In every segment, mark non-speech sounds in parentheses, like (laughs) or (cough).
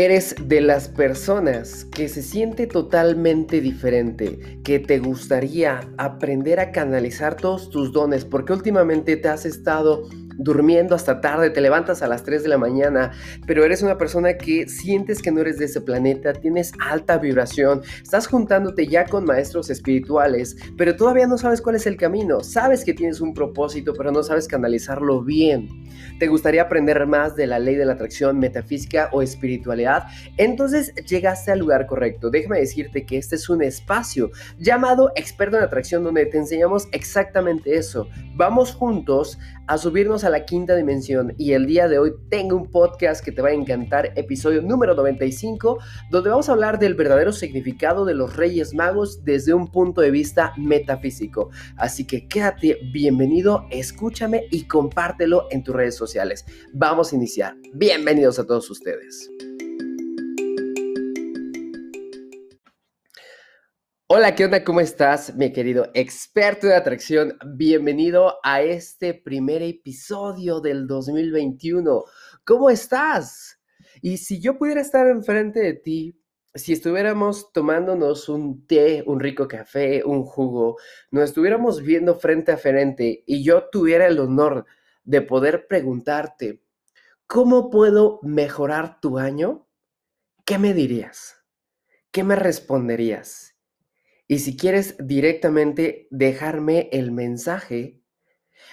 Eres de las personas que se siente totalmente diferente, que te gustaría aprender a canalizar todos tus dones, porque últimamente te has estado durmiendo hasta tarde, te levantas a las 3 de la mañana, pero eres una persona que sientes que no eres de ese planeta, tienes alta vibración, estás juntándote ya con maestros espirituales, pero todavía no sabes cuál es el camino, sabes que tienes un propósito, pero no sabes canalizarlo bien. ¿Te gustaría aprender más de la ley de la atracción metafísica o espiritualidad? Entonces llegaste al lugar correcto. Déjame decirte que este es un espacio llamado Experto en Atracción donde te enseñamos exactamente eso. Vamos juntos a subirnos a la quinta dimensión y el día de hoy tengo un podcast que te va a encantar, episodio número 95, donde vamos a hablar del verdadero significado de los Reyes Magos desde un punto de vista metafísico. Así que quédate bienvenido, escúchame y compártelo en tus redes sociales. Vamos a iniciar. Bienvenidos a todos ustedes. Hola, ¿qué onda? ¿Cómo estás, mi querido experto de atracción? Bienvenido a este primer episodio del 2021. ¿Cómo estás? Y si yo pudiera estar enfrente de ti, si estuviéramos tomándonos un té, un rico café, un jugo, nos estuviéramos viendo frente a frente y yo tuviera el honor de poder preguntarte, ¿cómo puedo mejorar tu año? ¿Qué me dirías? ¿Qué me responderías? Y si quieres directamente dejarme el mensaje,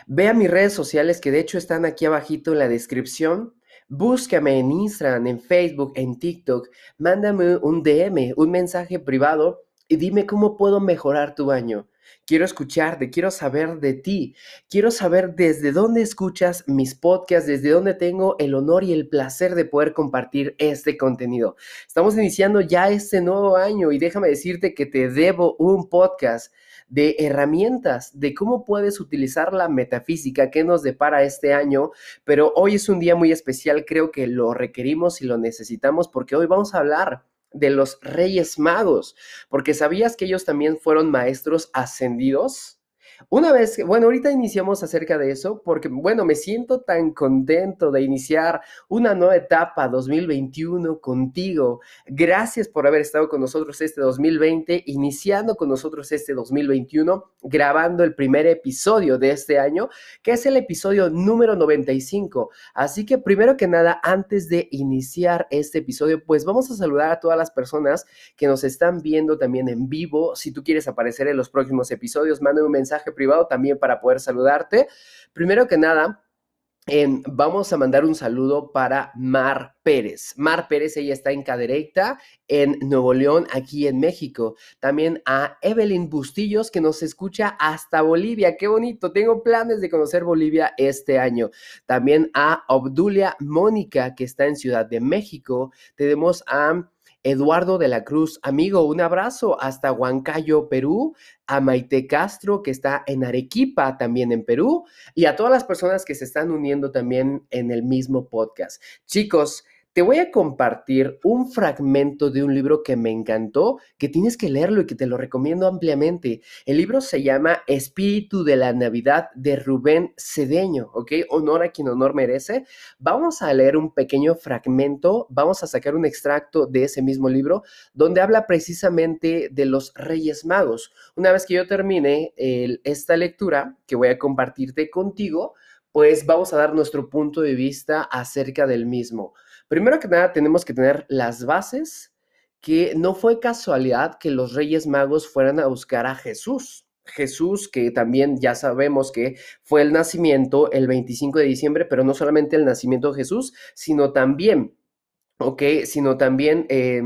ve a mis redes sociales que de hecho están aquí abajito en la descripción. Búscame en Instagram, en Facebook, en TikTok. Mándame un DM, un mensaje privado y dime cómo puedo mejorar tu año. Quiero escucharte, quiero saber de ti, quiero saber desde dónde escuchas mis podcasts, desde dónde tengo el honor y el placer de poder compartir este contenido. Estamos iniciando ya este nuevo año y déjame decirte que te debo un podcast de herramientas, de cómo puedes utilizar la metafísica que nos depara este año, pero hoy es un día muy especial, creo que lo requerimos y lo necesitamos porque hoy vamos a hablar de los Reyes Magos, porque sabías que ellos también fueron maestros ascendidos. Una vez, bueno, ahorita iniciamos acerca de eso porque, bueno, me siento tan contento de iniciar una nueva etapa 2021 contigo. Gracias por haber estado con nosotros este 2020, iniciando con nosotros este 2021, grabando el primer episodio de este año, que es el episodio número 95. Así que, primero que nada, antes de iniciar este episodio, pues vamos a saludar a todas las personas que nos están viendo también en vivo. Si tú quieres aparecer en los próximos episodios, mándame un mensaje privado también para poder saludarte. Primero que nada, vamos a mandar un saludo para Mar Pérez. Mar Pérez, ella está en Cadereyta, en Nuevo León, aquí en México. También a Evelyn Bustillos, que nos escucha hasta Bolivia. Qué bonito. Tengo planes de conocer Bolivia este año. También a Obdulia Mónica, que está en Ciudad de México. Tenemos a Eduardo de la Cruz, amigo, un abrazo hasta Huancayo, Perú, a Maite Castro, que está en Arequipa, también en Perú, y a todas las personas que se están uniendo también en el mismo podcast. Chicos, te voy a compartir un fragmento de un libro que me encantó, que tienes que leerlo y que te lo recomiendo ampliamente. El libro se llama Espíritu de la Navidad de Rubén Cedeño, ¿ok? Honor a quien honor merece. Vamos a leer un pequeño fragmento, vamos a sacar un extracto de ese mismo libro donde habla precisamente de los Reyes Magos. Una vez que yo termine esta lectura que voy a compartirte contigo, pues vamos a dar nuestro punto de vista acerca del mismo. Primero que nada, tenemos que tener las bases que no fue casualidad que los Reyes Magos fueran a buscar a Jesús. Jesús, que también ya sabemos que fue el nacimiento el 25 de diciembre, pero no solamente el nacimiento de Jesús, sino también, ¿ok? Sino también... Eh,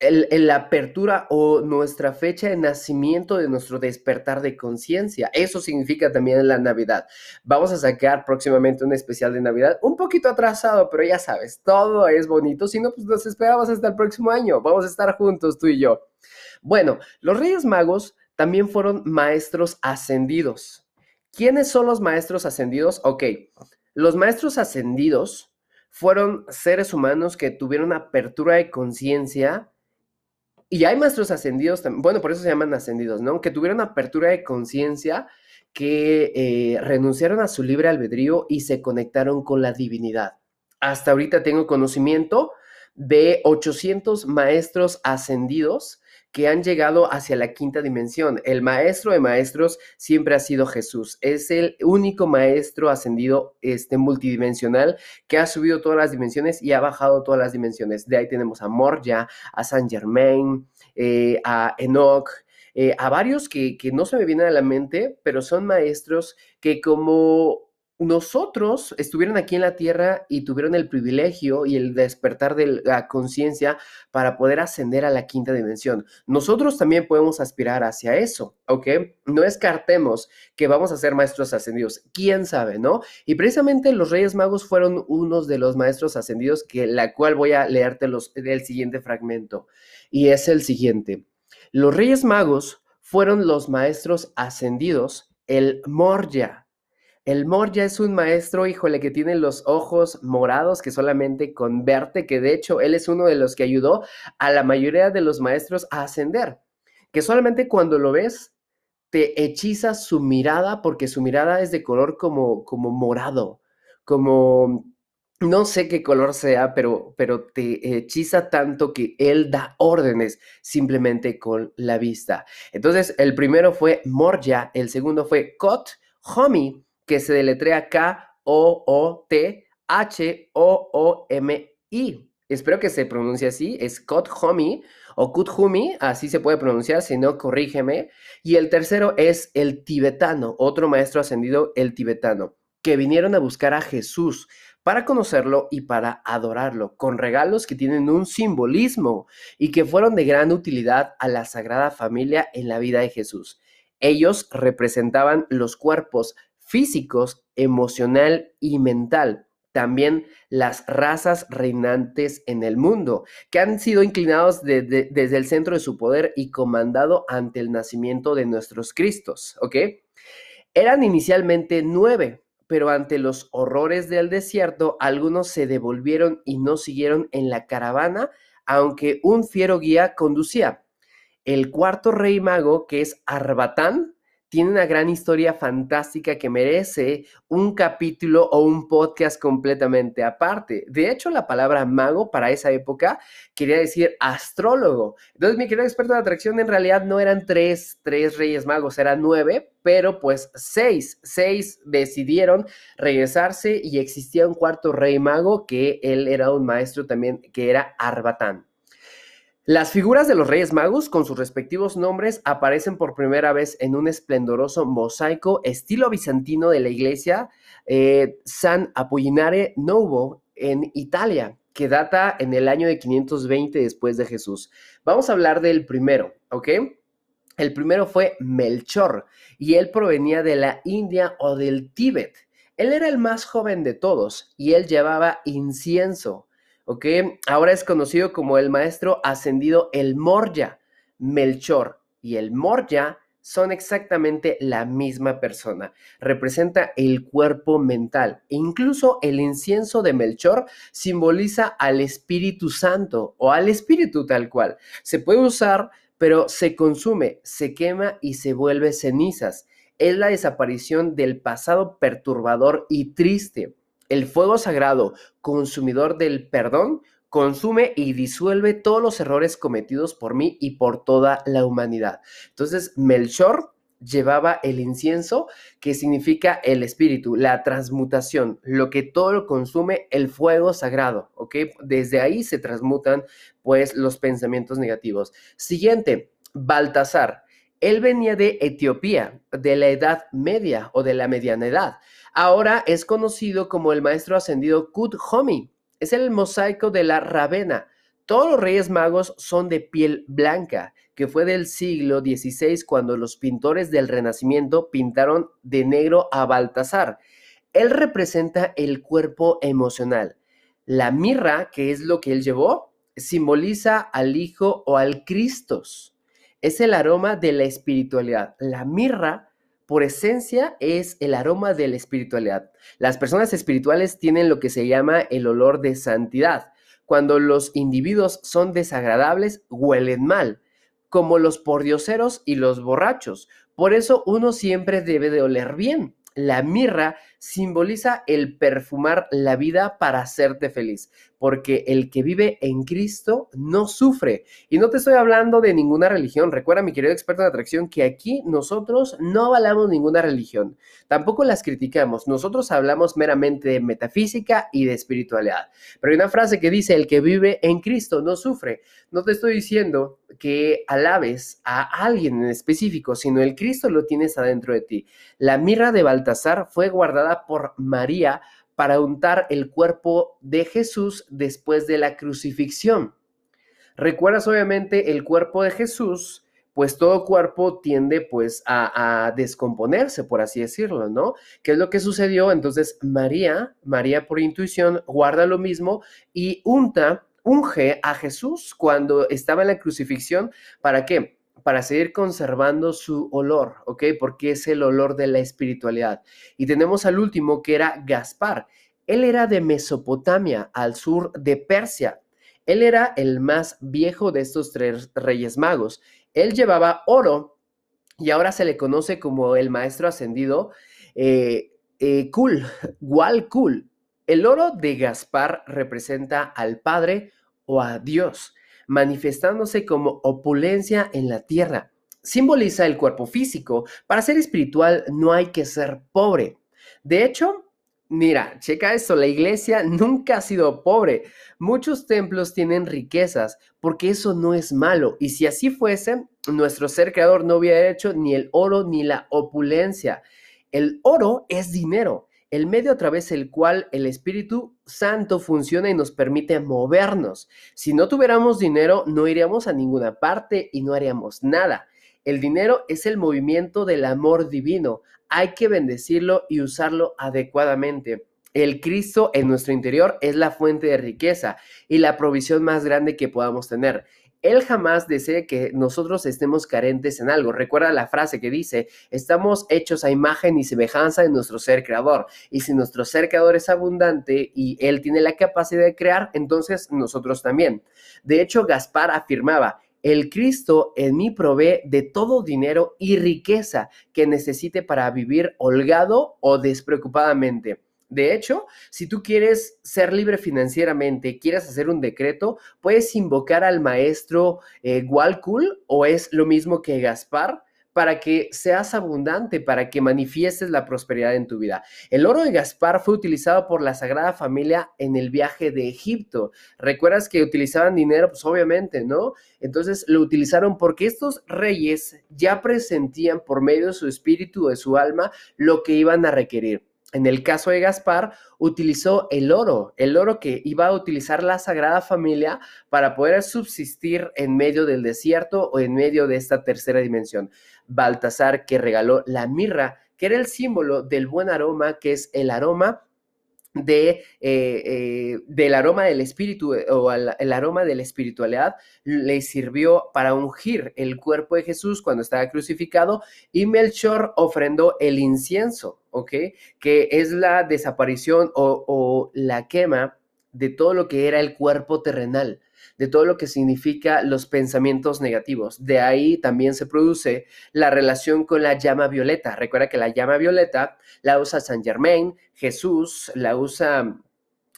el, la apertura o nuestra fecha de nacimiento de nuestro despertar de conciencia. Eso significa también la Navidad. Vamos a sacar próximamente un especial de Navidad, un poquito atrasado, pero ya sabes, todo es bonito. Si no, pues nos esperamos hasta el próximo año. Vamos a estar juntos tú y yo. Bueno, los Reyes Magos también fueron maestros ascendidos. ¿Quiénes son los maestros ascendidos? Ok, los maestros ascendidos fueron seres humanos que tuvieron apertura de conciencia y hay maestros ascendidos, bueno, por eso se llaman ascendidos, ¿no? Que tuvieron apertura de conciencia, que eh, renunciaron a su libre albedrío y se conectaron con la divinidad. Hasta ahorita tengo conocimiento de 800 maestros ascendidos que han llegado hacia la quinta dimensión. El maestro de maestros siempre ha sido Jesús. Es el único maestro ascendido este, multidimensional que ha subido todas las dimensiones y ha bajado todas las dimensiones. De ahí tenemos a Morja, a Saint Germain, eh, a Enoch, eh, a varios que, que no se me vienen a la mente, pero son maestros que como nosotros estuvieron aquí en la tierra y tuvieron el privilegio y el despertar de la conciencia para poder ascender a la quinta dimensión. Nosotros también podemos aspirar hacia eso, ¿ok? No descartemos que vamos a ser maestros ascendidos, quién sabe, ¿no? Y precisamente los Reyes Magos fueron unos de los maestros ascendidos que la cual voy a leerte los, el siguiente fragmento y es el siguiente. Los Reyes Magos fueron los maestros ascendidos, el Morya el Morja es un maestro, híjole, que tiene los ojos morados que solamente converte, que de hecho él es uno de los que ayudó a la mayoría de los maestros a ascender, que solamente cuando lo ves te hechiza su mirada porque su mirada es de color como, como morado, como no sé qué color sea, pero, pero te hechiza tanto que él da órdenes simplemente con la vista. Entonces, el primero fue Morja, el segundo fue Kot Homi, que se deletrea K-O-O-T-H-O-O-M-I. Espero que se pronuncie así, es Kothumi o Kuthumi, así se puede pronunciar, si no, corrígeme. Y el tercero es el tibetano, otro maestro ascendido, el tibetano, que vinieron a buscar a Jesús para conocerlo y para adorarlo, con regalos que tienen un simbolismo y que fueron de gran utilidad a la Sagrada Familia en la vida de Jesús. Ellos representaban los cuerpos físicos, emocional y mental. También las razas reinantes en el mundo, que han sido inclinados desde el centro de su poder y comandado ante el nacimiento de nuestros Cristos, ¿ok? Eran inicialmente nueve, pero ante los horrores del desierto, algunos se devolvieron y no siguieron en la caravana, aunque un fiero guía conducía. El cuarto rey mago, que es Arbatán, tiene una gran historia fantástica que merece un capítulo o un podcast completamente aparte. De hecho, la palabra mago para esa época quería decir astrólogo. Entonces, mi querido experto de atracción, en realidad no eran tres, tres reyes magos, eran nueve, pero pues seis, seis decidieron regresarse y existía un cuarto rey mago que él era un maestro también, que era Arbatán. Las figuras de los Reyes Magos, con sus respectivos nombres, aparecen por primera vez en un esplendoroso mosaico estilo bizantino de la iglesia eh, San Apollinare Novo en Italia, que data en el año de 520 después de Jesús. Vamos a hablar del primero, ¿ok? El primero fue Melchor y él provenía de la India o del Tíbet. Él era el más joven de todos y él llevaba incienso ¿ok? Ahora es conocido como el maestro ascendido el Morya, Melchor y el Morya son exactamente la misma persona. Representa el cuerpo mental. E incluso el incienso de Melchor simboliza al Espíritu Santo o al Espíritu tal cual. Se puede usar, pero se consume, se quema y se vuelve cenizas. Es la desaparición del pasado perturbador y triste. El fuego sagrado, consumidor del perdón, consume y disuelve todos los errores cometidos por mí y por toda la humanidad. Entonces, Melchor llevaba el incienso, que significa el espíritu, la transmutación, lo que todo lo consume, el fuego sagrado, ¿ok? Desde ahí se transmutan, pues, los pensamientos negativos. Siguiente, Baltasar. Él venía de Etiopía, de la Edad Media o de la Mediana Edad. Ahora es conocido como el maestro ascendido Kut Homi. Es el mosaico de la Ravena. Todos los reyes magos son de piel blanca, que fue del siglo XVI cuando los pintores del Renacimiento pintaron de negro a Baltasar. Él representa el cuerpo emocional. La mirra, que es lo que él llevó, simboliza al Hijo o al Cristos es el aroma de la espiritualidad. La mirra, por esencia, es el aroma de la espiritualidad. Las personas espirituales tienen lo que se llama el olor de santidad. Cuando los individuos son desagradables, huelen mal, como los pordioseros y los borrachos. Por eso uno siempre debe de oler bien. La mirra simboliza el perfumar la vida para hacerte feliz, porque el que vive en Cristo no sufre. Y no te estoy hablando de ninguna religión. Recuerda, mi querido experto en atracción, que aquí nosotros no avalamos ninguna religión. Tampoco las criticamos. Nosotros hablamos meramente de metafísica y de espiritualidad. Pero hay una frase que dice, el que vive en Cristo no sufre. No te estoy diciendo que alabes a alguien en específico, sino el Cristo lo tienes adentro de ti. La mirra de Baltasar fue guardada por María para untar el cuerpo de Jesús después de la crucifixión. Recuerdas obviamente el cuerpo de Jesús, pues todo cuerpo tiende pues a, descomponerse, por así decirlo, ¿no? ¿Qué es lo que sucedió? Entonces María, María por intuición, guarda lo mismo y unta, unge a Jesús cuando estaba en la crucifixión. ¿Para qué? Para seguir conservando su olor, ¿ok? Porque es el olor de la espiritualidad. Y tenemos al último que era Gaspar. Él era de Mesopotamia, al sur de Persia. Él era el más viejo de estos tres reyes magos. Él llevaba oro y ahora se le conoce como el maestro ascendido eh, eh, Kul, Gual Kul. El oro de Gaspar representa al Padre o a Dios manifestándose como opulencia en la tierra. Simboliza el cuerpo físico. Para ser espiritual no hay que ser pobre. De hecho, Mira, checa esto, la iglesia (laughs) nunca ha sido pobre. Muchos templos tienen riquezas porque eso no es malo. Y si así fuese, nuestro ser creador no hubiera hecho ni el oro ni la opulencia. El oro es dinero el medio a través del cual el Espíritu Santo funciona y nos permite movernos. Si no tuviéramos dinero, no iríamos a ninguna parte y no haríamos nada. El dinero es el movimiento del amor divino. Hay que bendecirlo y usarlo adecuadamente. El Cristo en nuestro interior es la fuente de riqueza y la provisión más grande que podamos tener. Él jamás desea que nosotros estemos carentes en algo. Recuerda la frase que dice, estamos hechos a imagen y semejanza de nuestro ser creador. Y si nuestro ser creador es abundante y Él tiene la capacidad de crear, entonces nosotros también. De hecho, Gaspar afirmaba, el Cristo en mí provee de todo dinero y riqueza que necesite para vivir holgado o despreocupadamente. De hecho, si tú quieres ser libre financieramente, quieres hacer un decreto, puedes invocar al maestro eh, o es lo mismo que Gaspar para que seas abundante, para que manifiestes la prosperidad en tu vida. El oro de Gaspar fue utilizado por la Sagrada Familia en el viaje de Egipto. ¿Recuerdas que utilizaban dinero? Pues obviamente, ¿no? Entonces lo utilizaron porque estos reyes ya presentían por medio de su espíritu, de su alma, lo que iban a requerir. En el caso de Gaspar, utilizó el oro, el oro que iba a utilizar la Sagrada Familia para poder subsistir en medio del desierto o en medio de esta tercera dimensión. Baltasar que regaló la mirra, que era el símbolo del buen aroma, que es el aroma eh, eh, del aroma del espíritu eh, o el aroma de la espiritualidad le sirvió para ungir el cuerpo de Jesús cuando estaba crucificado y Melchor ofrendó el incienso, ¿ok? Que es la desaparición o la quema de todo lo que era el cuerpo terrenal de todo lo que significa los pensamientos negativos. De ahí también se produce la relación con la llama violeta. Recuerda que la llama violeta la usa San Germain, Jesús, la usa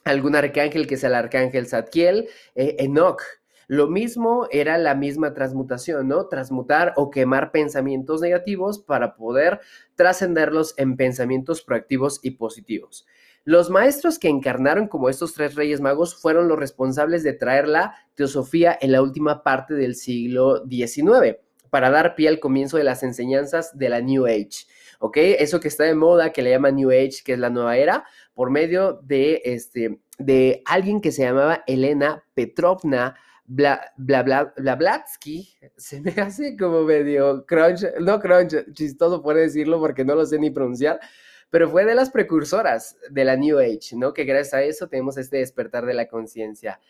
algún arcángel que es el arcángel Zadkiel, eh, Enoch. Lo mismo era la misma transmutación, ¿no? Transmutar o quemar pensamientos negativos para poder trascenderlos en pensamientos proactivos y positivos. Los maestros que encarnaron como estos tres reyes magos fueron los responsables de traer la teosofía en la última parte del siglo XIX para dar pie al comienzo de las enseñanzas de la New Age. ¿Ok? Eso que está de moda, que le llaman New Age, que es la nueva era, por medio de, este, de alguien que se llamaba Elena Petrovna Bla, bla, bla, (laughs) se me hace como medio crunch, no crunch, chistoso puede decirlo porque no lo sé ni pronunciar, pero fue de las precursoras de la New Age, ¿no? Que gracias a eso tenemos este despertar de la conciencia.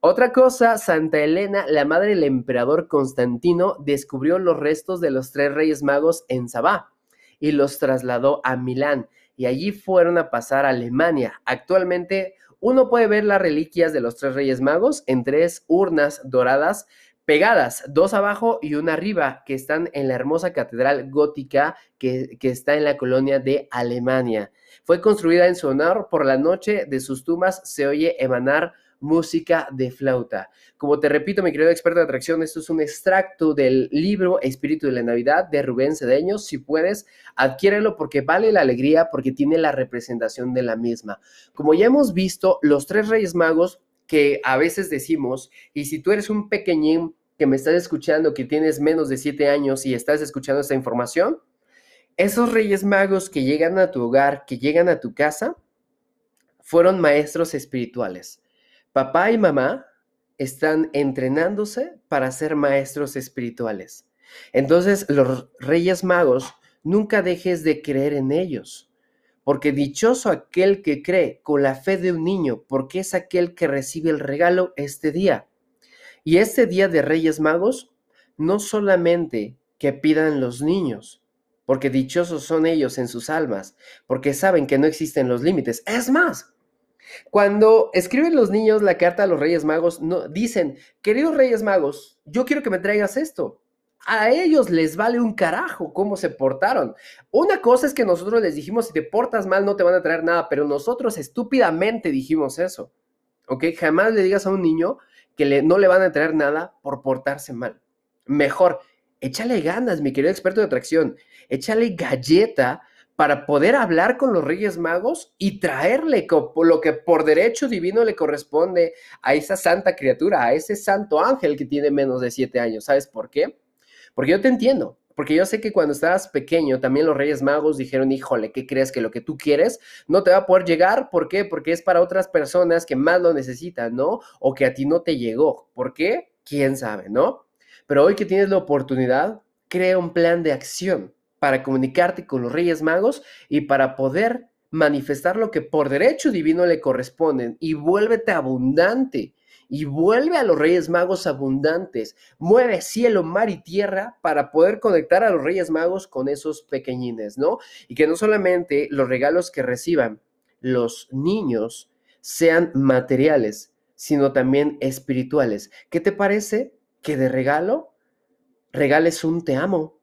Otra cosa, Santa Elena, la madre del emperador Constantino, descubrió los restos de los tres reyes magos en Sabá y los trasladó a Milán y allí fueron a pasar a Alemania. Actualmente uno puede ver las reliquias de los tres reyes magos en tres urnas doradas pegadas, dos abajo y una arriba, que están en la hermosa catedral gótica que, que, está en la colonia de Alemania. Fue construida en su honor, por la noche de sus tumbas se oye emanar música de flauta. Como te repito, mi querido experto de atracción, esto es un extracto del libro Espíritu de la Navidad de Rubén Cedeño. Si puedes, adquiérelo porque vale la alegría, porque tiene la representación de la misma. Como ya hemos visto, los tres reyes magos que a veces decimos, y si tú eres un pequeñín que me estás escuchando, que tienes menos de siete años y estás escuchando esta información, esos reyes magos que llegan a tu hogar, que llegan a tu casa, fueron maestros espirituales. Papá y mamá están entrenándose para ser maestros espirituales. Entonces, los reyes magos, nunca dejes de creer en ellos porque dichoso aquel que cree con la fe de un niño, porque es aquel que recibe el regalo este día. Y este día de Reyes Magos, no solamente que pidan los niños, porque dichosos son ellos en sus almas, porque saben que no existen los límites. Es más, cuando escriben los niños la carta a los Reyes Magos, no, dicen, queridos Reyes Magos, yo quiero que me traigas esto a ellos les vale un carajo cómo se portaron. Una cosa es que nosotros les dijimos, si te portas mal no te van a traer nada, pero nosotros estúpidamente dijimos eso. ¿Ok? Jamás le digas a un niño que no le van a traer nada por portarse mal. Mejor, échale ganas, mi querido experto de atracción. Échale galleta para poder hablar con los Reyes Magos y traerle lo que por derecho divino le corresponde a esa santa criatura, a ese santo ángel que tiene menos de siete años. ¿Sabes por qué? Porque yo te entiendo, porque yo sé que cuando estabas pequeño, también los Reyes Magos dijeron, híjole, ¿qué crees que lo que tú quieres no te va a poder llegar? ¿Por qué? Porque es para otras personas que más lo necesitan, ¿no? O que a ti no te llegó. ¿Por qué? ¿Quién sabe, no? Pero hoy que tienes la oportunidad, crea un plan de acción para comunicarte con los Reyes Magos y para poder manifestar lo que por derecho divino le corresponden y vuélvete abundante y vuelve a los Reyes Magos abundantes. Mueve cielo, mar y tierra para poder conectar a los Reyes Magos con esos pequeñines, ¿no? Y que no solamente los regalos que reciban los niños sean materiales, sino también espirituales. ¿Qué te parece que de regalo regales un te amo,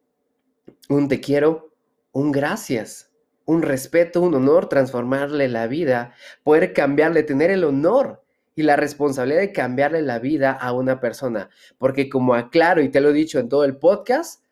un te quiero, un gracias, un respeto, un honor, transformarle la vida, poder cambiarle, tener el honor y la responsabilidad de cambiarle la vida a una persona. Porque como aclaro y te lo he dicho en todo el podcast,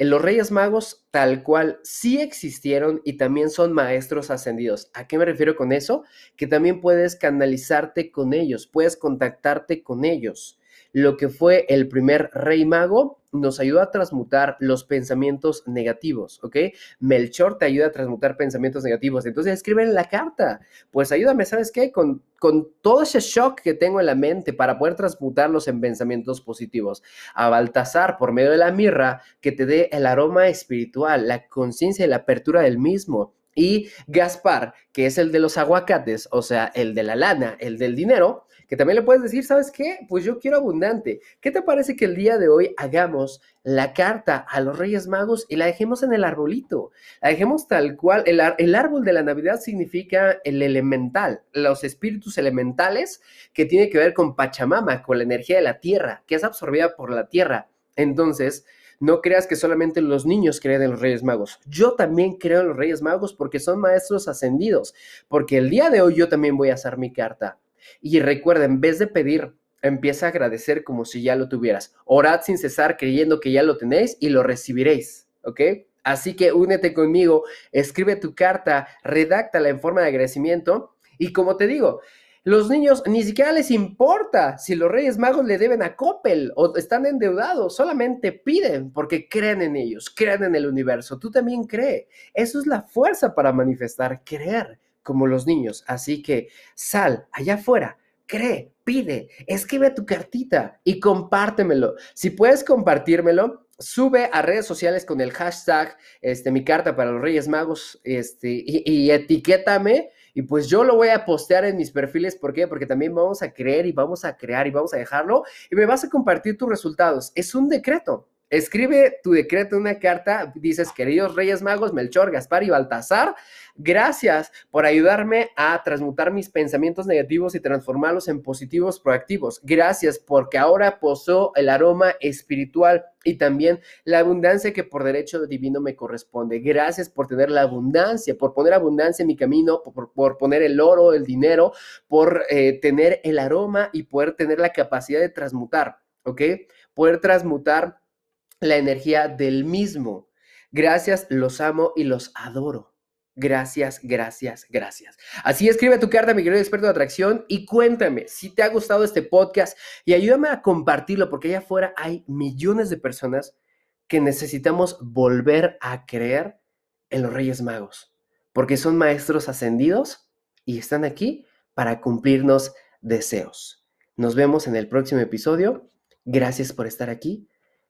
en los Reyes Magos tal cual sí existieron y también son maestros ascendidos. ¿A qué me refiero con eso? Que también puedes canalizarte con ellos, puedes contactarte con ellos. Lo que fue el primer rey mago nos ayuda a transmutar los pensamientos negativos, ¿ok? Melchor te ayuda a transmutar pensamientos negativos. Entonces escribe en la carta, pues ayúdame, ¿sabes qué? Con, con todo ese shock que tengo en la mente para poder transmutarlos en pensamientos positivos. A Baltasar, por medio de la mirra, que te dé el aroma espiritual, la conciencia y la apertura del mismo. Y Gaspar, que es el de los aguacates, o sea, el de la lana, el del dinero, que también le puedes decir, ¿sabes qué? Pues yo quiero abundante. ¿Qué te parece que el día de hoy hagamos la carta a los Reyes Magos y la dejemos en el arbolito? La dejemos tal cual. El, el árbol de la Navidad significa el elemental, los espíritus elementales que tiene que ver con Pachamama, con la energía de la tierra, que es absorbida por la tierra. Entonces, no creas que solamente los niños creen en los Reyes Magos. Yo también creo en los Reyes Magos porque son maestros ascendidos, porque el día de hoy yo también voy a hacer mi carta. Y recuerda, en vez de pedir, empieza a agradecer como si ya lo tuvieras. Orad sin cesar creyendo que ya lo tenéis y lo recibiréis, ¿ok? Así que únete conmigo, escribe tu carta, redáctala en forma de agradecimiento y como te digo, los niños ni siquiera les importa si los Reyes Magos le deben a Coppel o están endeudados, solamente piden porque creen en ellos, creen en el universo. Tú también cree. Eso es la fuerza para manifestar, creer como los niños. Así que sal allá afuera, cree, pide, escribe tu cartita y compártemelo. Si puedes compartírmelo, sube a redes sociales con el hashtag este, mi carta para los Reyes Magos este, y, y etiquétame. Y pues yo lo voy a postear en mis perfiles. ¿Por qué? Porque también vamos a creer y vamos a crear y vamos a dejarlo. Y me vas a compartir tus resultados. Es un decreto. Escribe tu decreto en una carta, dices, queridos Reyes Magos, Melchor, Gaspar y Baltasar, gracias por ayudarme a transmutar mis pensamientos negativos y transformarlos en positivos proactivos. Gracias porque ahora poseo el aroma espiritual y también la abundancia que por derecho divino me corresponde. Gracias por tener la abundancia, por poner abundancia en mi camino, por, poner el oro, el dinero, por eh, tener el aroma y poder tener la capacidad de transmutar, ¿ok? Poder transmutar la energía del mismo. Gracias, los amo y los adoro. Gracias, gracias, gracias. Así escribe tu carta, mi querido experto de atracción, y cuéntame si te ha gustado este podcast y ayúdame a compartirlo porque allá afuera hay millones de personas que necesitamos volver a creer en los Reyes Magos, porque son maestros ascendidos y están aquí para cumplirnos deseos. Nos vemos en el próximo episodio. Gracias por estar aquí.